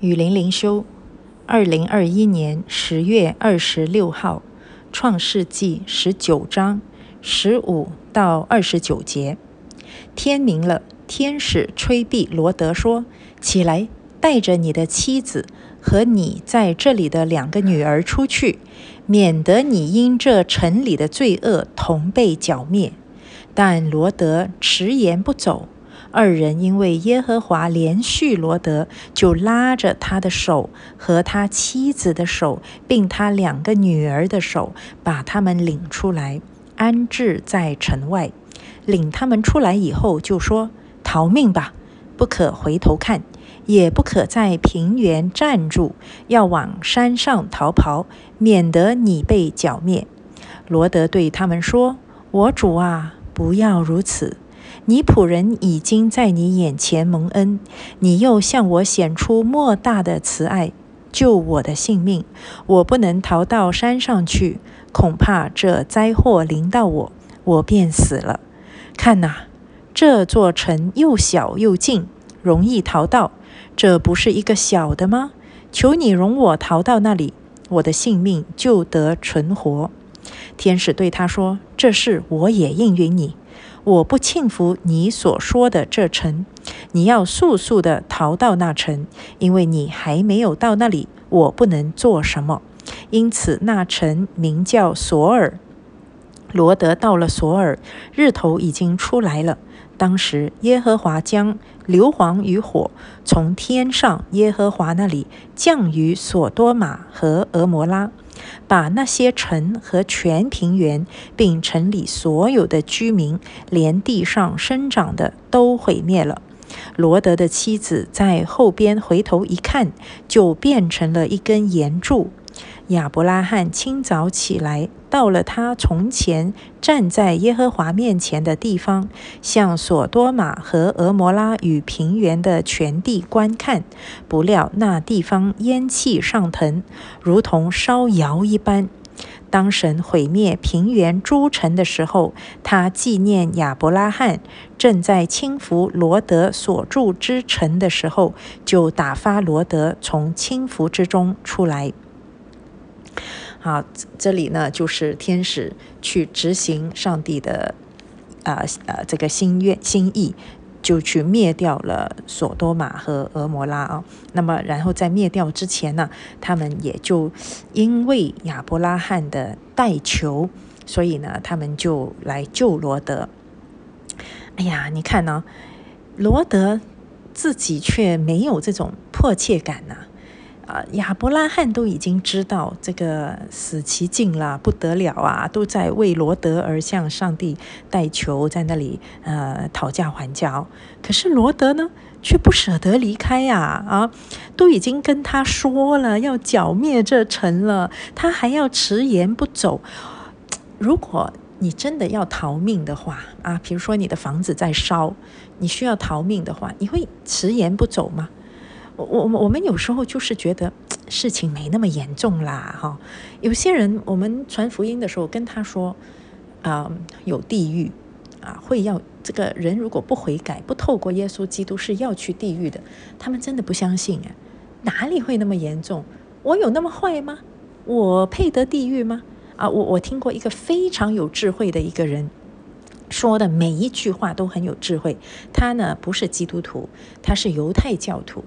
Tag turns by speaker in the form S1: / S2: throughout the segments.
S1: 雨林灵修，二零二一年十月二十六号，创世纪十九章十五到二十九节。天明了，天使吹壁罗德说：“起来，带着你的妻子和你在这里的两个女儿出去，免得你因这城里的罪恶同被剿灭。”但罗德迟延不走。二人因为耶和华连续罗德，就拉着他的手和他妻子的手，并他两个女儿的手，把他们领出来，安置在城外。领他们出来以后，就说：“逃命吧，不可回头看，也不可在平原站住，要往山上逃跑，免得你被剿灭。”罗德对他们说：“我主啊，不要如此。”你仆人已经在你眼前蒙恩，你又向我显出莫大的慈爱，救我的性命。我不能逃到山上去，恐怕这灾祸临到我，我便死了。看哪，这座城又小又近，容易逃到，这不是一个小的吗？求你容我逃到那里，我的性命就得存活。天使对他说：“这事我也应允你。”我不庆服你所说的这城，你要速速的逃到那城，因为你还没有到那里，我不能做什么。因此，那城名叫索尔。罗德到了索尔，日头已经出来了。当时，耶和华将硫磺与火从天上耶和华那里降于索多玛和俄摩拉。把那些城和全平原，并城里所有的居民，连地上生长的都毁灭了。罗德的妻子在后边回头一看，就变成了一根岩柱。亚伯拉罕清早起来，到了他从前站在耶和华面前的地方，向索多玛和俄摩拉与平原的全地观看。不料那地方烟气上腾，如同烧窑一般。当神毁灭平原诸城的时候，他纪念亚伯拉罕正在轻浮罗德所住之城的时候，就打发罗德从轻浮之中出来。好，这里呢就是天使去执行上帝的啊呃这个心愿心意，就去灭掉了索多玛和俄摩拉啊。那么，然后在灭掉之前呢，他们也就因为亚伯拉罕的代求，所以呢，他们就来救罗德。哎呀，你看呢，罗德自己却没有这种迫切感呢。啊亚伯拉罕都已经知道这个死期近了，不得了啊，都在为罗德而向上帝代求，在那里呃讨价还价。可是罗德呢，却不舍得离开呀，啊，都已经跟他说了要剿灭这城了，他还要迟延不走。如果你真的要逃命的话啊，比如说你的房子在烧，你需要逃命的话，你会迟延不走吗？我我我们有时候就是觉得事情没那么严重啦，哈。有些人我们传福音的时候跟他说，啊，有地狱，啊，会要这个人如果不悔改，不透过耶稣基督是要去地狱的。他们真的不相信哎，哪里会那么严重？我有那么坏吗？我配得地狱吗？啊，我我听过一个非常有智慧的一个人。说的每一句话都很有智慧。他呢不是基督徒，他是犹太教徒。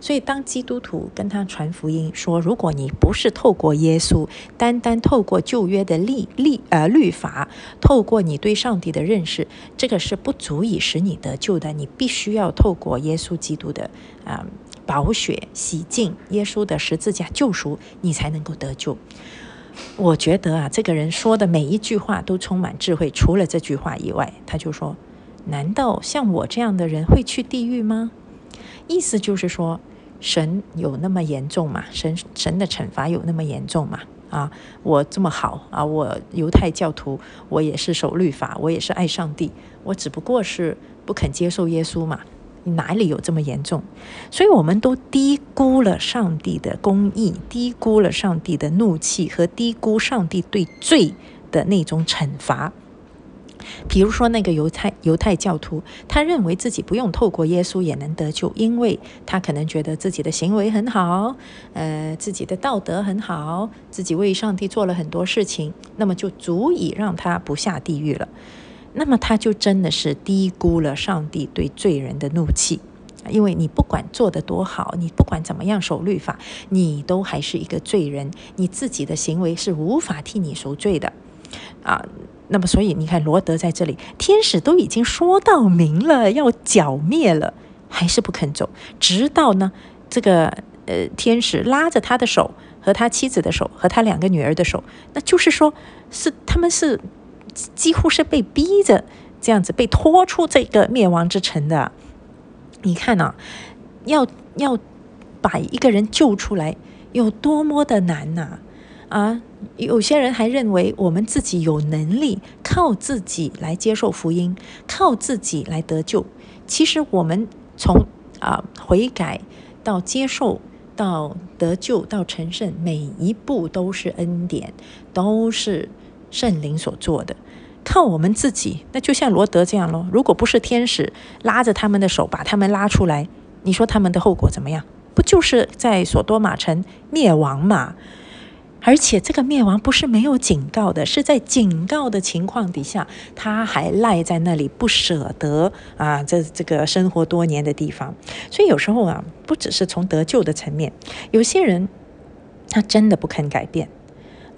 S1: 所以当基督徒跟他传福音说，如果你不是透过耶稣，单单透过旧约的律律呃律法，透过你对上帝的认识，这个是不足以使你得救的。你必须要透过耶稣基督的啊宝血洗净，耶稣的十字架救赎，你才能够得救。我觉得啊，这个人说的每一句话都充满智慧，除了这句话以外，他就说：“难道像我这样的人会去地狱吗？”意思就是说，神有那么严重吗？神神的惩罚有那么严重吗？啊，我这么好啊，我犹太教徒，我也是守律法，我也是爱上帝，我只不过是不肯接受耶稣嘛。哪里有这么严重？所以我们都低估了上帝的公义，低估了上帝的怒气，和低估上帝对罪的那种惩罚。比如说那个犹太犹太教徒，他认为自己不用透过耶稣也能得救，因为他可能觉得自己的行为很好，呃，自己的道德很好，自己为上帝做了很多事情，那么就足以让他不下地狱了。那么他就真的是低估了上帝对罪人的怒气，因为你不管做得多好，你不管怎么样守律法，你都还是一个罪人，你自己的行为是无法替你赎罪的，啊，那么所以你看罗德在这里，天使都已经说到明了要剿灭了，还是不肯走，直到呢这个呃天使拉着他的手和他妻子的手和他两个女儿的手，那就是说是他们是。几乎是被逼着这样子被拖出这个灭亡之城的。你看呐，要要把一个人救出来有多么的难呐！啊，有些人还认为我们自己有能力靠自己来接受福音，靠自己来得救。其实我们从啊悔改到接受到得救到成圣，每一步都是恩典，都是。圣灵所做的，靠我们自己，那就像罗德这样咯。如果不是天使拉着他们的手把他们拉出来，你说他们的后果怎么样？不就是在索多玛城灭亡嘛？而且这个灭亡不是没有警告的，是在警告的情况底下，他还赖在那里不舍得啊！这这个生活多年的地方，所以有时候啊，不只是从得救的层面，有些人他真的不肯改变。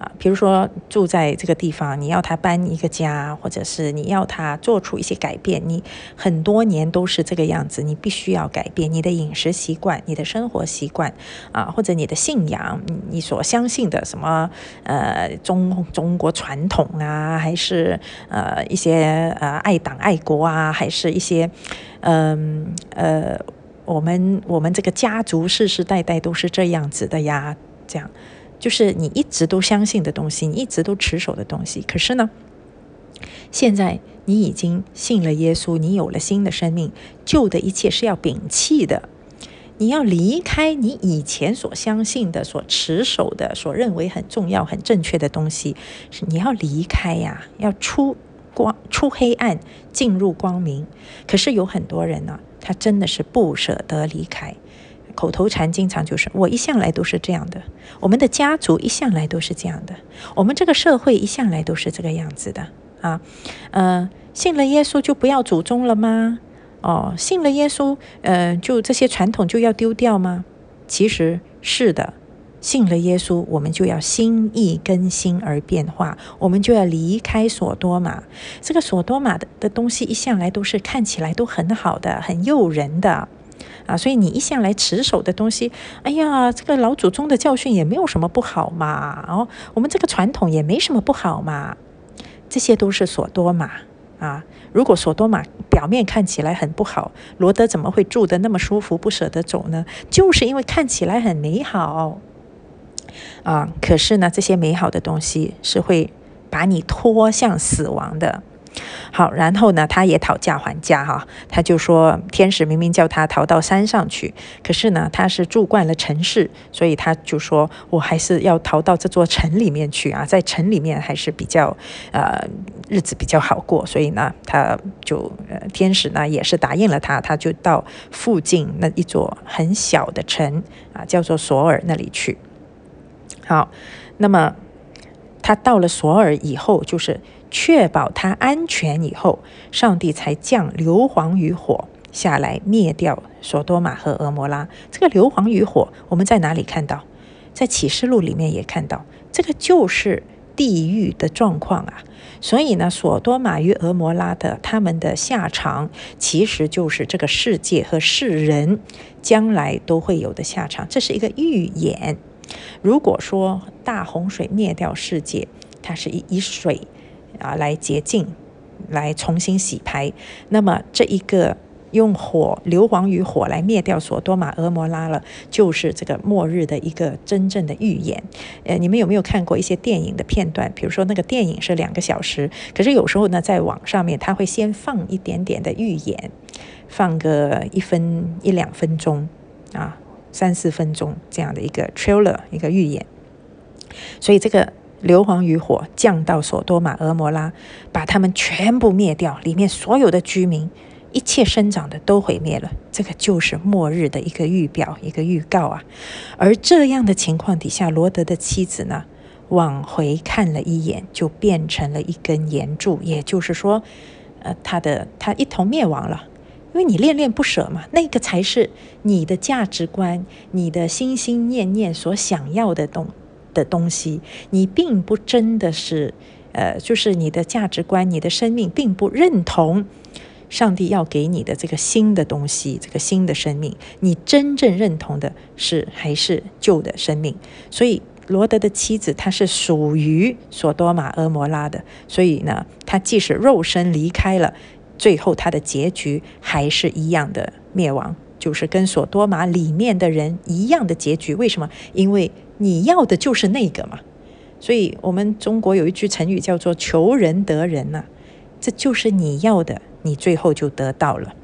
S1: 啊，比如说住在这个地方，你要他搬一个家，或者是你要他做出一些改变，你很多年都是这个样子，你必须要改变你的饮食习惯、你的生活习惯啊，或者你的信仰，你所相信的什么呃中中国传统啊，还是呃一些呃爱党爱国啊，还是一些嗯呃我们我们这个家族世世代代都是这样子的呀，这样。就是你一直都相信的东西，你一直都持守的东西。可是呢，现在你已经信了耶稣，你有了新的生命，旧的一切是要摒弃的。你要离开你以前所相信的、所持守的、所认为很重要、很正确的东西，是你要离开呀，要出光、出黑暗，进入光明。可是有很多人呢，他真的是不舍得离开。口头禅经常就是我一向来都是这样的，我们的家族一向来都是这样的，我们这个社会一向来都是这个样子的啊。呃，信了耶稣就不要祖宗了吗？哦，信了耶稣，呃，就这些传统就要丢掉吗？其实是的，信了耶稣，我们就要心意更新而变化，我们就要离开索多玛。这个索多玛的的东西一向来都是看起来都很好的，很诱人的。啊，所以你一向来持守的东西，哎呀，这个老祖宗的教训也没有什么不好嘛，哦，我们这个传统也没什么不好嘛，这些都是所多玛啊。如果所多玛表面看起来很不好，罗德怎么会住得那么舒服，不舍得走呢？就是因为看起来很美好啊，可是呢，这些美好的东西是会把你拖向死亡的。好，然后呢，他也讨价还价哈，他就说天使明明叫他逃到山上去，可是呢，他是住惯了城市，所以他就说我还是要逃到这座城里面去啊，在城里面还是比较呃日子比较好过，所以呢，他就天使呢也是答应了他，他就到附近那一座很小的城啊，叫做索尔那里去。好，那么他到了索尔以后，就是。确保他安全以后，上帝才降硫磺与火下来灭掉索多玛和俄摩拉。这个硫磺与火，我们在哪里看到？在启示录里面也看到，这个就是地狱的状况啊。所以呢，索多玛与俄摩拉的他们的下场，其实就是这个世界和世人将来都会有的下场。这是一个预演。如果说大洪水灭掉世界，它是以以水。啊，来洁净，来重新洗牌。那么，这一个用火硫磺与火来灭掉索多玛、俄摩拉了，就是这个末日的一个真正的预言。呃，你们有没有看过一些电影的片段？比如说，那个电影是两个小时，可是有时候呢，在网上面他会先放一点点的预言，放个一分一两分钟啊，三四分钟这样的一个 trailer，一个预言。所以这个。硫磺与火降到索多玛、俄摩拉，把他们全部灭掉，里面所有的居民、一切生长的都毁灭了。这个就是末日的一个预表、一个预告啊。而这样的情况底下，罗德的妻子呢，往回看了一眼，就变成了一根岩柱，也就是说，呃，他的他一同灭亡了。因为你恋恋不舍嘛，那个才是你的价值观，你的心心念念所想要的东的东西。你并不真的是，呃，就是你的价值观，你的生命并不认同上帝要给你的这个新的东西，这个新的生命。你真正认同的是还是旧的生命。所以罗德的妻子，她是属于索多玛、俄摩拉的。所以呢，他即使肉身离开了。最后，他的结局还是一样的灭亡，就是跟索多玛里面的人一样的结局。为什么？因为你要的就是那个嘛。所以，我们中国有一句成语叫做“求人得人”呐，这就是你要的，你最后就得到了。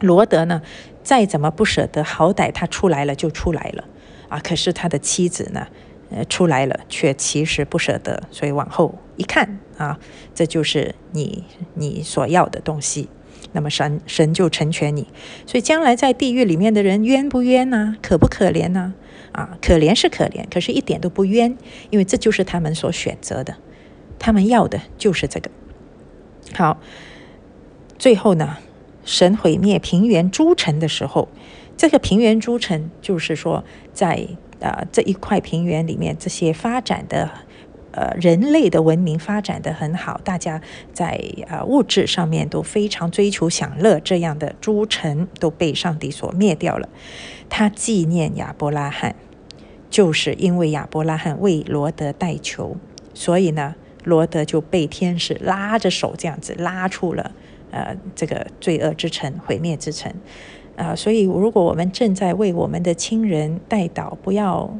S1: 罗德呢，再怎么不舍得，好歹他出来了就出来了啊。可是他的妻子呢？呃，出来了，却其实不舍得，所以往后一看啊，这就是你你所要的东西。那么神神就成全你，所以将来在地狱里面的人冤不冤呢？可不可怜呢？啊可怜是可怜，可是一点都不冤，因为这就是他们所选择的，他们要的就是这个。好，最后呢，神毁灭平原诸城的时候，这个平原诸城就是说在。呃，这一块平原里面，这些发展的，呃，人类的文明发展的很好，大家在呃物质上面都非常追求享乐，这样的诸城都被上帝所灭掉了。他纪念亚伯拉罕，就是因为亚伯拉罕为罗德代求，所以呢，罗德就被天使拉着手这样子拉出了呃这个罪恶之城、毁灭之城。啊，所以如果我们正在为我们的亲人代祷，不要，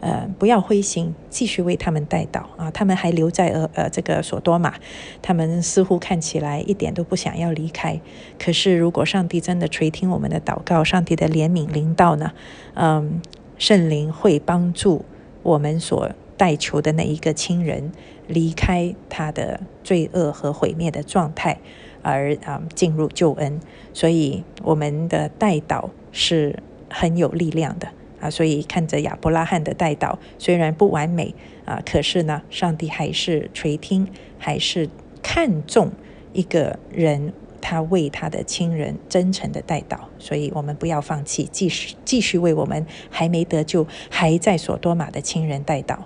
S1: 呃，不要灰心，继续为他们代祷啊。他们还留在呃呃这个索多玛，他们似乎看起来一点都不想要离开。可是如果上帝真的垂听我们的祷告，上帝的怜悯临到呢，嗯，圣灵会帮助我们所代求的那一个亲人离开他的罪恶和毁灭的状态。而啊，进入救恩，所以我们的代祷是很有力量的所以看着亚伯拉罕的代祷，虽然不完美啊，可是呢，上帝还是垂听，还是看重一个人他为他的亲人真诚的代祷。所以我们不要放弃，继续继续为我们还没得救、还在所多玛的亲人代祷。